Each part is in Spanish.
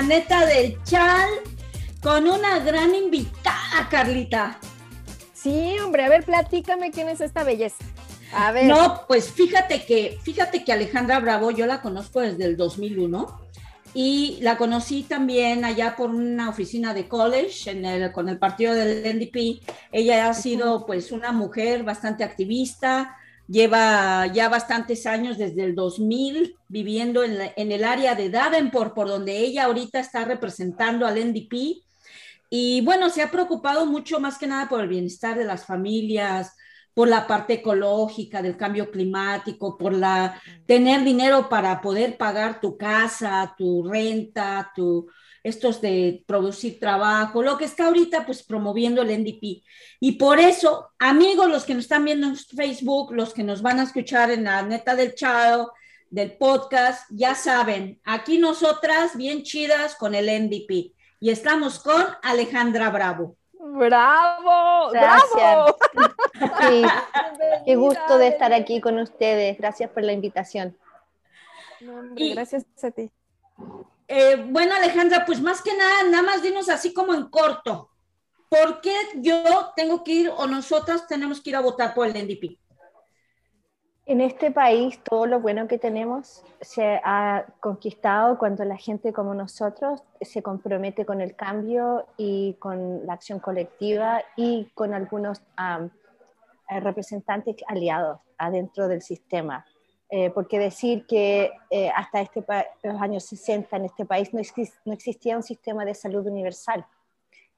amigas, estamos aquí en la neta del Chal con una gran invitada, Carlita. Sí, hombre, a ver, platícame quién es esta belleza. A ver. No, pues fíjate que, fíjate que Alejandra Bravo, yo la conozco desde el 2001 y la conocí también allá por una oficina de college en el, con el partido del NDP. Ella ha sido pues una mujer bastante activista, lleva ya bastantes años desde el 2000 viviendo en, en el área de Davenport, por donde ella ahorita está representando al NDP. Y bueno, se ha preocupado mucho más que nada por el bienestar de las familias, por la parte ecológica del cambio climático, por la tener dinero para poder pagar tu casa, tu renta, tu estos de producir trabajo, lo que está ahorita pues promoviendo el NDP. Y por eso, amigos, los que nos están viendo en Facebook, los que nos van a escuchar en la neta del chao, del podcast, ya saben, aquí nosotras bien chidas con el NDP. Y estamos con Alejandra Bravo. ¡Bravo! Gracias. Sí, qué gusto de estar aquí con ustedes. Gracias por la invitación. gracias a ti. Eh, bueno, Alejandra, pues más que nada, nada más dinos así como en corto. ¿Por qué yo tengo que ir o nosotras tenemos que ir a votar por el NDP? En este país todo lo bueno que tenemos se ha conquistado cuando la gente como nosotros se compromete con el cambio y con la acción colectiva y con algunos eh, representantes aliados adentro del sistema. Eh, porque decir que eh, hasta este los años 60 en este país no, no, existía un sistema de salud universal.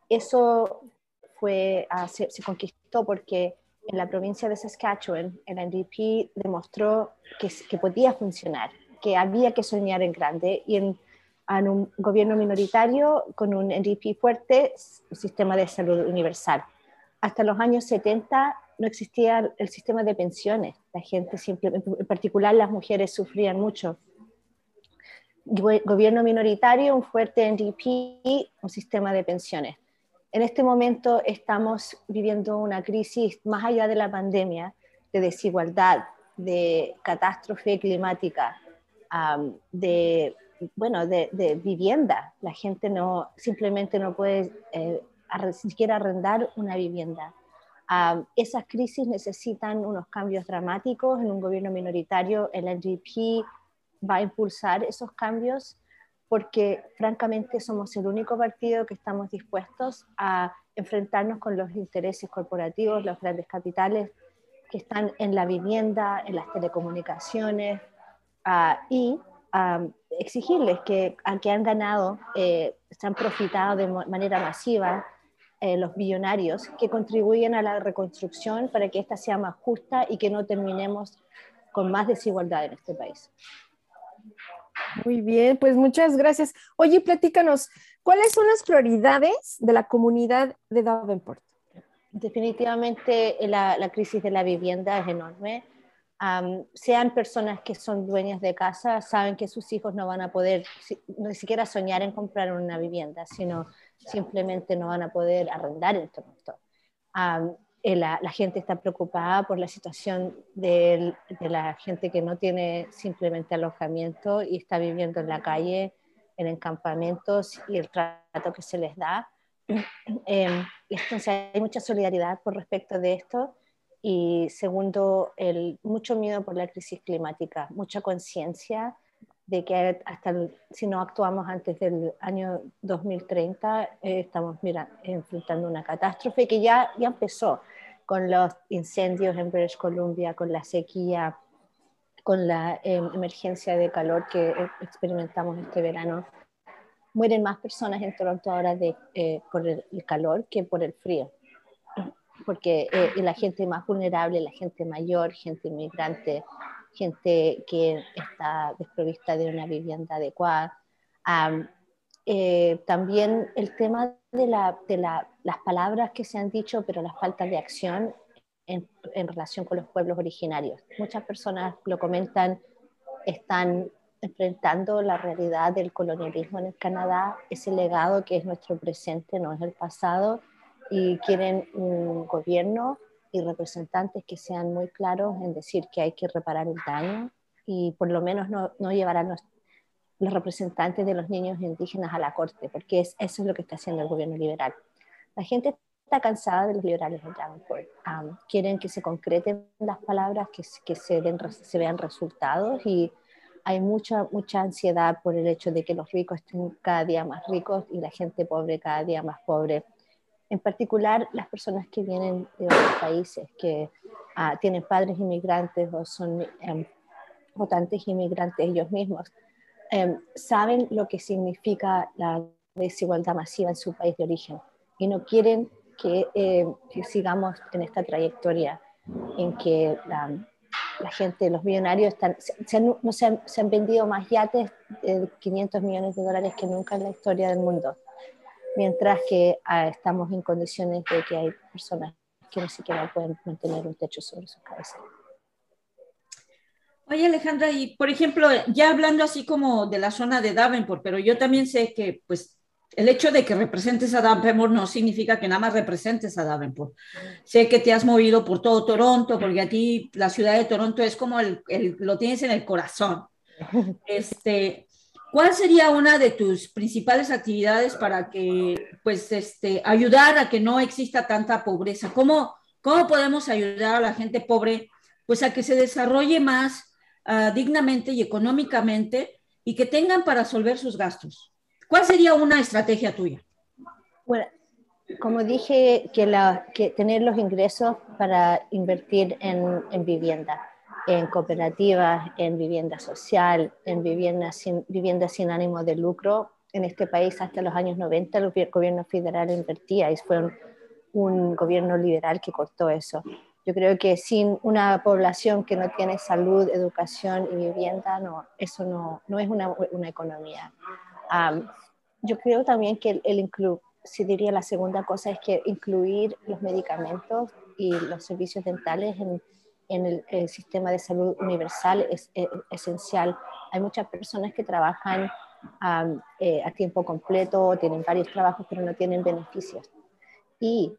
Eso fue, ah, se, se conquistó porque en la provincia de Saskatchewan, el NDP demostró que, que podía funcionar, que había que soñar en grande y en, en, un gobierno minoritario con un NDP fuerte, un sistema de salud universal. Hasta los años 70 no existía el sistema de pensiones. La gente, simplemente, en particular las mujeres, sufrían mucho. Gobierno minoritario, un fuerte NDP, un sistema de pensiones en este momento estamos viviendo una crisis más allá de la pandemia, de desigualdad, de catástrofe climática, de, bueno, de, vivienda. La gente no, simplemente no puede eh, siquiera arrendar una vivienda. Esas crisis necesitan unos cambios dramáticos en un gobierno minoritario. El NDP va a impulsar esos cambios porque francamente somos el único partido que estamos dispuestos a enfrentarnos con los intereses corporativos, los grandes capitales que están en la vivienda, en las telecomunicaciones, uh, y um, exigirles que, a que han ganado, eh, se han profitado de manera masiva eh, los billonarios que contribuyen a la reconstrucción para que ésta sea más justa y que no terminemos con más desigualdad en este país. Muy bien, pues muchas gracias. Oye, platícanos, ¿cuáles son las prioridades de la comunidad de Davenport? Definitivamente la, crisis de la vivienda es enorme. Sean personas que son dueñas de casa, saben que sus hijos no van a poder ni siquiera soñar en comprar una vivienda, sino simplemente no van a poder arrendar en momento. Eh, la, gente está preocupada por la situación de, la gente que no tiene simplemente alojamiento y está viviendo en la calle, en encampamentos y el trato que se les da. Eh, entonces hay mucha solidaridad por respecto de esto y segundo, el, mucho miedo por la crisis climática, mucha conciencia de que hasta si no actuamos antes del año 2030, eh, estamos mira, enfrentando una catástrofe que ya, ya empezó con los incendios en British Columbia, con la sequía, con la em, emergencia de calor que eh, experimentamos este verano. Mueren más personas en Toronto ahora de, eh, por el, calor que por el frío, porque la gente más vulnerable, la gente mayor, gente inmigrante, gente que está desprovista de una vivienda adecuada. Eh, también el tema de, la, de la, las palabras que se han dicho, pero la falta de acción en, en, relación con los pueblos originarios. Muchas personas lo comentan, están enfrentando la realidad del colonialismo en el Canadá, ese legado que es nuestro presente, no es el pasado, y quieren un gobierno y representantes que sean muy claros en decir que hay que reparar el daño y por lo menos no, no llevar a los representantes de los niños indígenas a la corte, porque es, eso es lo que está haciendo el gobierno liberal. La gente está cansada de los liberales en Davenport. quieren que se concreten las palabras, que, que se, se vean resultados y hay mucha, mucha ansiedad por el hecho de que los ricos estén cada día más ricos y la gente pobre cada día más pobre. En particular, las personas que vienen de otros países, que ah, tienen padres inmigrantes o son em, votantes inmigrantes ellos mismos, em, saben lo que significa la desigualdad masiva en su país de origen y no quieren que, em, que sigamos en esta trayectoria en que la, la gente, los millonarios, están, se, han, no se, han, vendido más yates de 500 millones de dólares que nunca en la historia del mundo, mientras que ah, estamos en condiciones de que hay personas que ni siquiera pueden mantener un techo sobre sus cabezas. Oye Alejandra, y por ejemplo, ya hablando así como de la zona de Davenport, pero yo también sé que pues el hecho de que representes a Davenport no significa que nada más representes a Davenport. Sé que te has movido por todo Toronto, porque a ti la ciudad de Toronto es como el, lo tienes en el corazón. Este, ¿Cuál sería una de tus principales actividades para que, pues, este, ayudar a que no exista tanta pobreza? ¿Cómo, cómo podemos ayudar a la gente pobre, pues, a que se desarrolle más uh, dignamente y económicamente y que tengan para resolver sus gastos? ¿Cuál sería una estrategia tuya? Bueno, como dije, que, la, que tener los ingresos para invertir en, en, vivienda, en cooperativas, en vivienda social, en vivienda sin, sin ánimo de lucro. En este país hasta los años 90 el gobierno federal invertía y fue un, gobierno liberal que cortó eso. Yo creo que sin una población que no tiene salud, educación y vivienda, no, eso no, no es una, una economía yo creo también que el, el si diría la segunda cosa es que incluir los medicamentos y los servicios dentales en, en el, sistema de salud universal es, esencial. Hay muchas personas que trabajan eh, a tiempo completo, tienen varios trabajos, pero no tienen beneficios. Y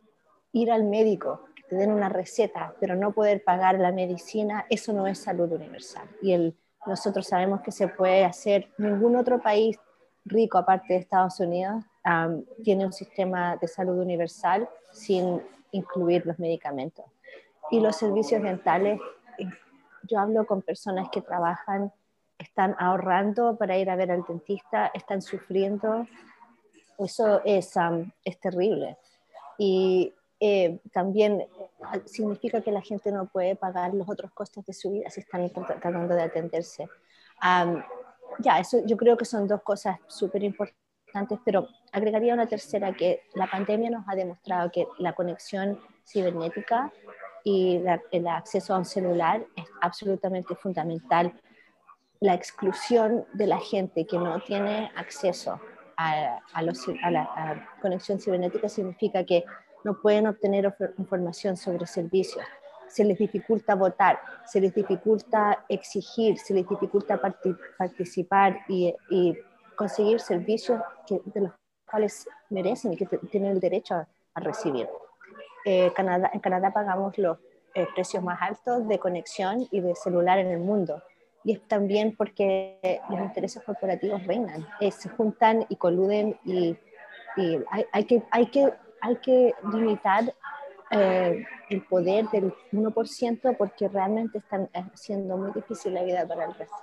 ir al médico, que te den una receta, pero no poder pagar la medicina, eso no es salud universal. Y nosotros sabemos que se puede hacer, ningún otro país rico, aparte de Estados Unidos, tiene un sistema de salud universal sin incluir los medicamentos. Y los servicios dentales, eh, yo hablo con personas que trabajan, están ahorrando para ir a ver al dentista, están sufriendo. Eso es, es terrible. Y eh, también significa que la gente no puede pagar los otros costes de su vida si están tratando de atenderse ya, eso yo creo que son dos cosas súper importantes, pero agregaría una tercera, que la pandemia nos ha demostrado que la conexión cibernética y el acceso a un celular es absolutamente fundamental. La exclusión de la gente que no tiene acceso a, a, a la conexión cibernética significa que no pueden obtener información sobre servicios, se les dificulta votar, se les dificulta exigir, se les dificulta participar y, conseguir servicios que, de los cuales merecen y que tienen el derecho a, recibir. Eh, Canadá, en Canadá pagamos los eh, precios más altos de conexión y de celular en el mundo. Y es también porque los intereses corporativos reinan, eh, se juntan y coluden y, hay, hay, que, hay, que, hay que limitar eh, el poder del 1% porque realmente están haciendo muy difícil la vida para el resto.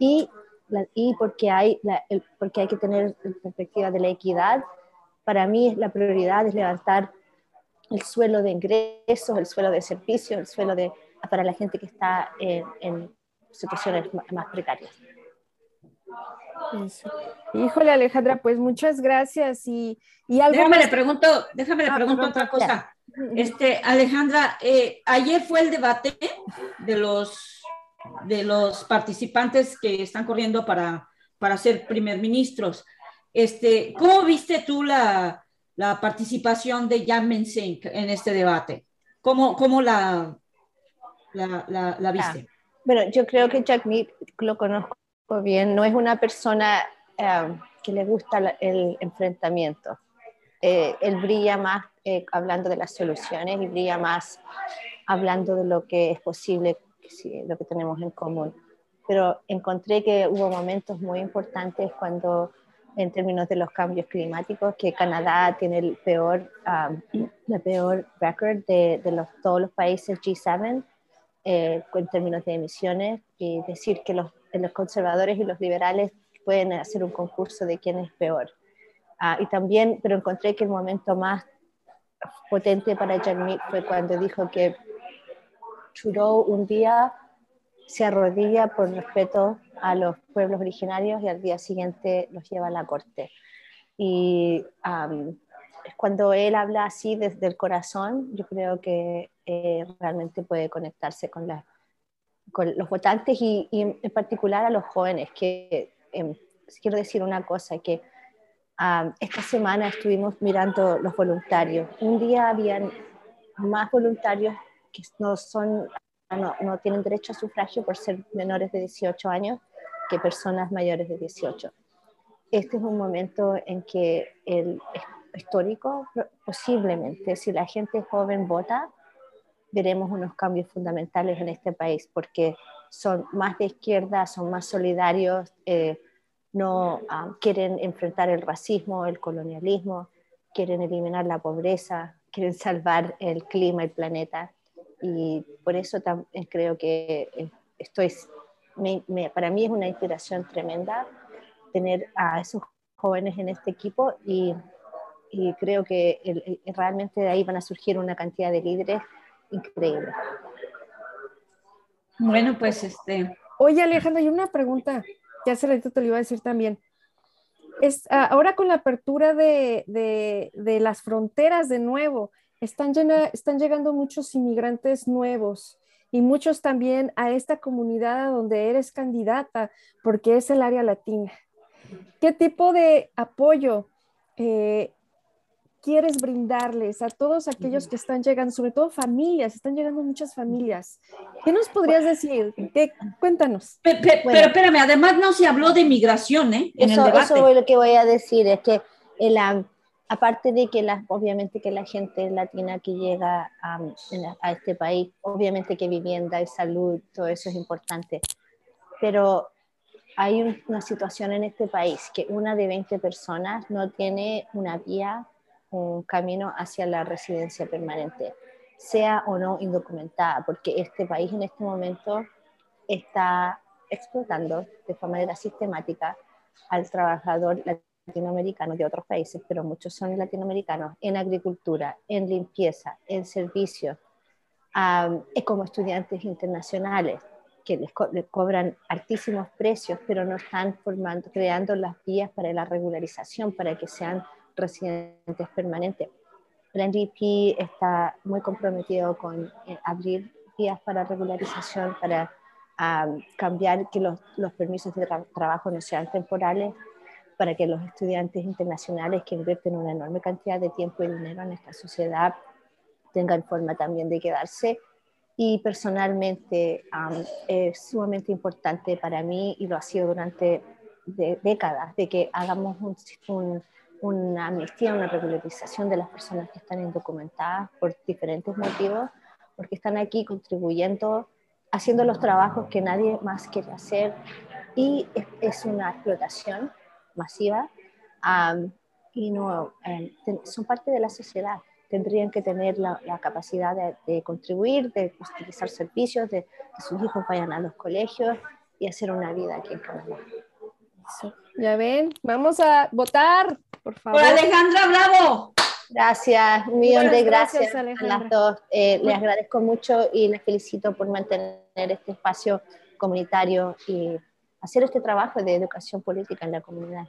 Y, y porque, hay porque hay que tener perspectiva de la equidad, para mí la prioridad es levantar el suelo de ingresos, el suelo de servicios, el suelo de, para la gente que está en, en situaciones más precarias. Híjole, Alejandra, pues muchas gracias. Y, y déjame le pregunto, déjame le ah, pregunto otra cosa. Este, Alejandra, eh, ayer fue el debate de los, de los participantes que están corriendo para, para ser primer ministros. Este, ¿Cómo viste tú la, la participación de Jan Mensink en este debate? ¿Cómo, cómo la, la, la, viste? Ah, bueno, yo creo que Jack Mead lo conozco bien, no es una persona eh, que le gusta el enfrentamiento. Eh, él brilla más eh, hablando de las soluciones y brilla más hablando de lo que es posible, lo que tenemos en común. pero encontré que hubo momentos muy importantes cuando en términos de los cambios climáticos, que Canadá tiene el peor, um, el peor record de, de los, todos los países G7 eh, en términos de emisiones, y decir que los, los, conservadores y los liberales pueden hacer un concurso de quién es peor. Ah, y también, pero encontré que el momento más potente para Jeremy fue cuando dijo que Trudeau un día se arrodilla por respeto a los pueblos originarios y al día siguiente los lleva a la corte. Y cuando él habla así desde el corazón, yo creo que eh, realmente puede conectarse con, los votantes y, en particular a los jóvenes, que em, quiero decir una cosa, que esta semana estuvimos mirando los voluntarios. Un día habían más voluntarios que no son no, tienen derecho a sufragio por ser menores de 18 años que personas mayores de 18. Este es un momento en que el histórico, posiblemente, si la gente joven vota, veremos unos cambios fundamentales en este país, porque son más de izquierda, son más solidarios, eh, no ah, quieren enfrentar el racismo, el colonialismo, quieren eliminar la pobreza, quieren salvar el clima, el planeta y por eso también creo que eh, estoy, para mí es una inspiración tremenda tener a esos jóvenes en este equipo y, y creo que realmente de ahí van a surgir una cantidad de líderes increíbles. Bueno, pues este... Oye Alejandra, hay una pregunta que hace ratito te lo iba a decir también. Es, ah, ahora con la apertura de, de, de las fronteras de nuevo, están, están llegando muchos inmigrantes nuevos y muchos también a esta comunidad donde eres candidata, porque es el área latina. ¿Qué tipo de apoyo eh, quieres brindarles a todos aquellos que están llegando, sobre todo familias, están llegando muchas familias? ¿Qué nos podrías decir? ¿Qué? Cuéntanos. Pero, espérame, además no se habló de migración, ¿eh? En eso, el debate. eso es lo que voy a decir, es que el, aparte de que la, obviamente que la gente latina que llega a, a, este país, obviamente que vivienda y salud, todo eso es importante, pero hay una situación en este país que una de 20 personas no tiene una vía, un camino hacia la residencia permanente, sea o no indocumentada, porque este país en este momento está explotando de forma sistemática al trabajador latino latinoamericanos de otros países, pero muchos son latinoamericanos, en agricultura, en limpieza, en servicios, como estudiantes internacionales que les, cobran altísimos precios, pero no están formando, creando las vías para la regularización, para que sean residentes permanentes. El NDP está muy comprometido con eh, abrir vías para regularización, para cambiar que los, los permisos de trabajo no sean temporales, para que los estudiantes internacionales que invierten una enorme cantidad de tiempo y dinero en esta sociedad tengan forma también de quedarse. Y personalmente es sumamente importante para mí y lo ha sido durante décadas de que hagamos una amnistía, una regularización de las personas que están indocumentadas por diferentes motivos, porque están aquí contribuyendo, haciendo los trabajos que nadie más quiere hacer y es una explotación masiva y no, eh, son parte de la sociedad. Tendrían que tener la, capacidad de, contribuir, de utilizar servicios, de que sus hijos vayan a los colegios y hacer una vida aquí en Canadá. Ya ven, vamos a votar, por favor. Por Alejandra Bravo. Gracias, un millón de gracias, a las dos. Eh, les agradezco mucho y les felicito por mantener este espacio comunitario y hacer este trabajo de educación política en la comunidad.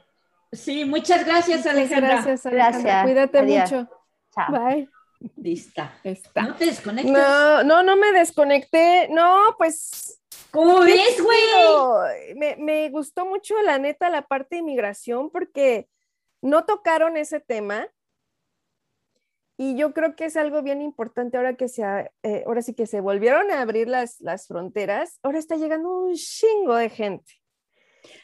Sí, muchas gracias, Alejandra. Gracias, Alejandra. Cuídate mucho. Chao. Bye. Lista. Está. No te desconectes. No, no, no me desconecté. No, pues. ¿Cómo ves, güey? Me, me gustó mucho, la neta, la parte de inmigración, porque no tocaron ese tema. Y yo creo que es algo bien importante ahora que se, eh, ahora sí que se volvieron a abrir las, las fronteras. Ahora está llegando un chingo de gente.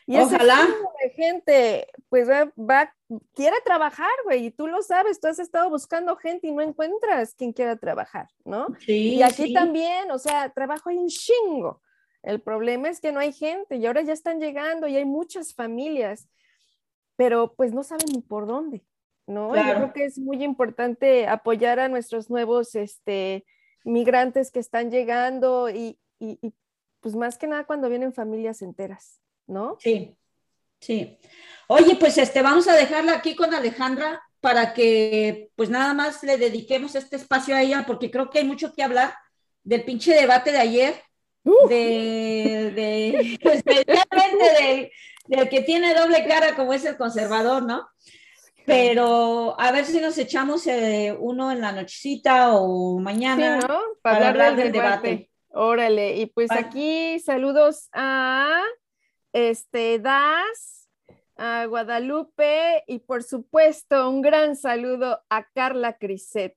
Y Ojalá. de gente, pues va, quiere trabajar, güey, y tú lo sabes, tú has estado buscando gente y no encuentras quien quiera trabajar, ¿no? Sí. Y aquí también, o sea, trabajo hay un chingo. El problema es que no hay gente y ahora ya están llegando y hay muchas familias, pero pues no saben ni por dónde, ¿no? Yo creo que es muy importante apoyar a nuestros nuevos este, migrantes que están llegando y, y, y pues más que nada cuando vienen familias enteras, ¿no? Sí, sí. Oye, pues este, vamos a dejarla aquí con Alejandra para que pues nada más le dediquemos este espacio a ella, porque creo que hay mucho que hablar del pinche debate de ayer, de, de especialmente del, que tiene doble cara como es el conservador, ¿no? Pero a ver si nos echamos eh, uno en la nochecita o mañana ¿no? para, hablar, del, debate. Órale, y pues aquí saludos a este Das, a Guadalupe y por supuesto un gran saludo a Carla Criset.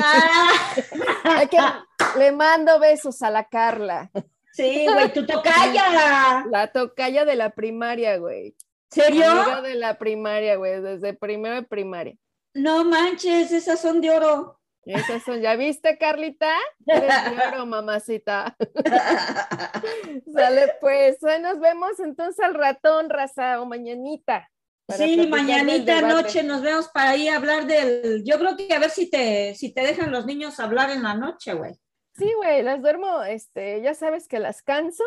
Ah. le mando besos a la Carla. Sí, güey, tu tocaya. La tocaya de la primaria, güey. ¿Serio? de la primaria, güey, desde primero de primaria. No manches, esas son de oro. Esas son, ¿ya viste, Carlita? Claro, mamacita. Sale, pues, hoy nos vemos entonces al ratón, raza, o mañanita. Sí, mañanita noche nos vemos para ahí hablar del. Yo creo que a ver si te, si te dejan los niños hablar en la noche, güey. Sí, güey, las duermo, este, ya sabes que las canso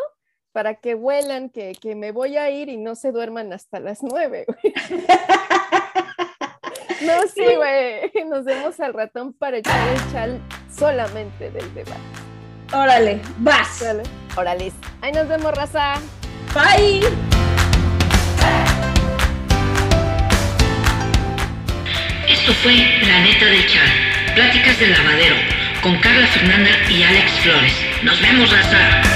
para que huelan que, que me voy a ir y no se duerman hasta las nueve, güey. No, sí, güey. Nos vemos al ratón para echar el chal solamente del debate. Órale, vas. Órale. Ahí nos vemos, raza. Bye. Esto fue La Neta del Chal. Pláticas del lavadero con Carla Fernanda y Alex Flores. Nos vemos, raza.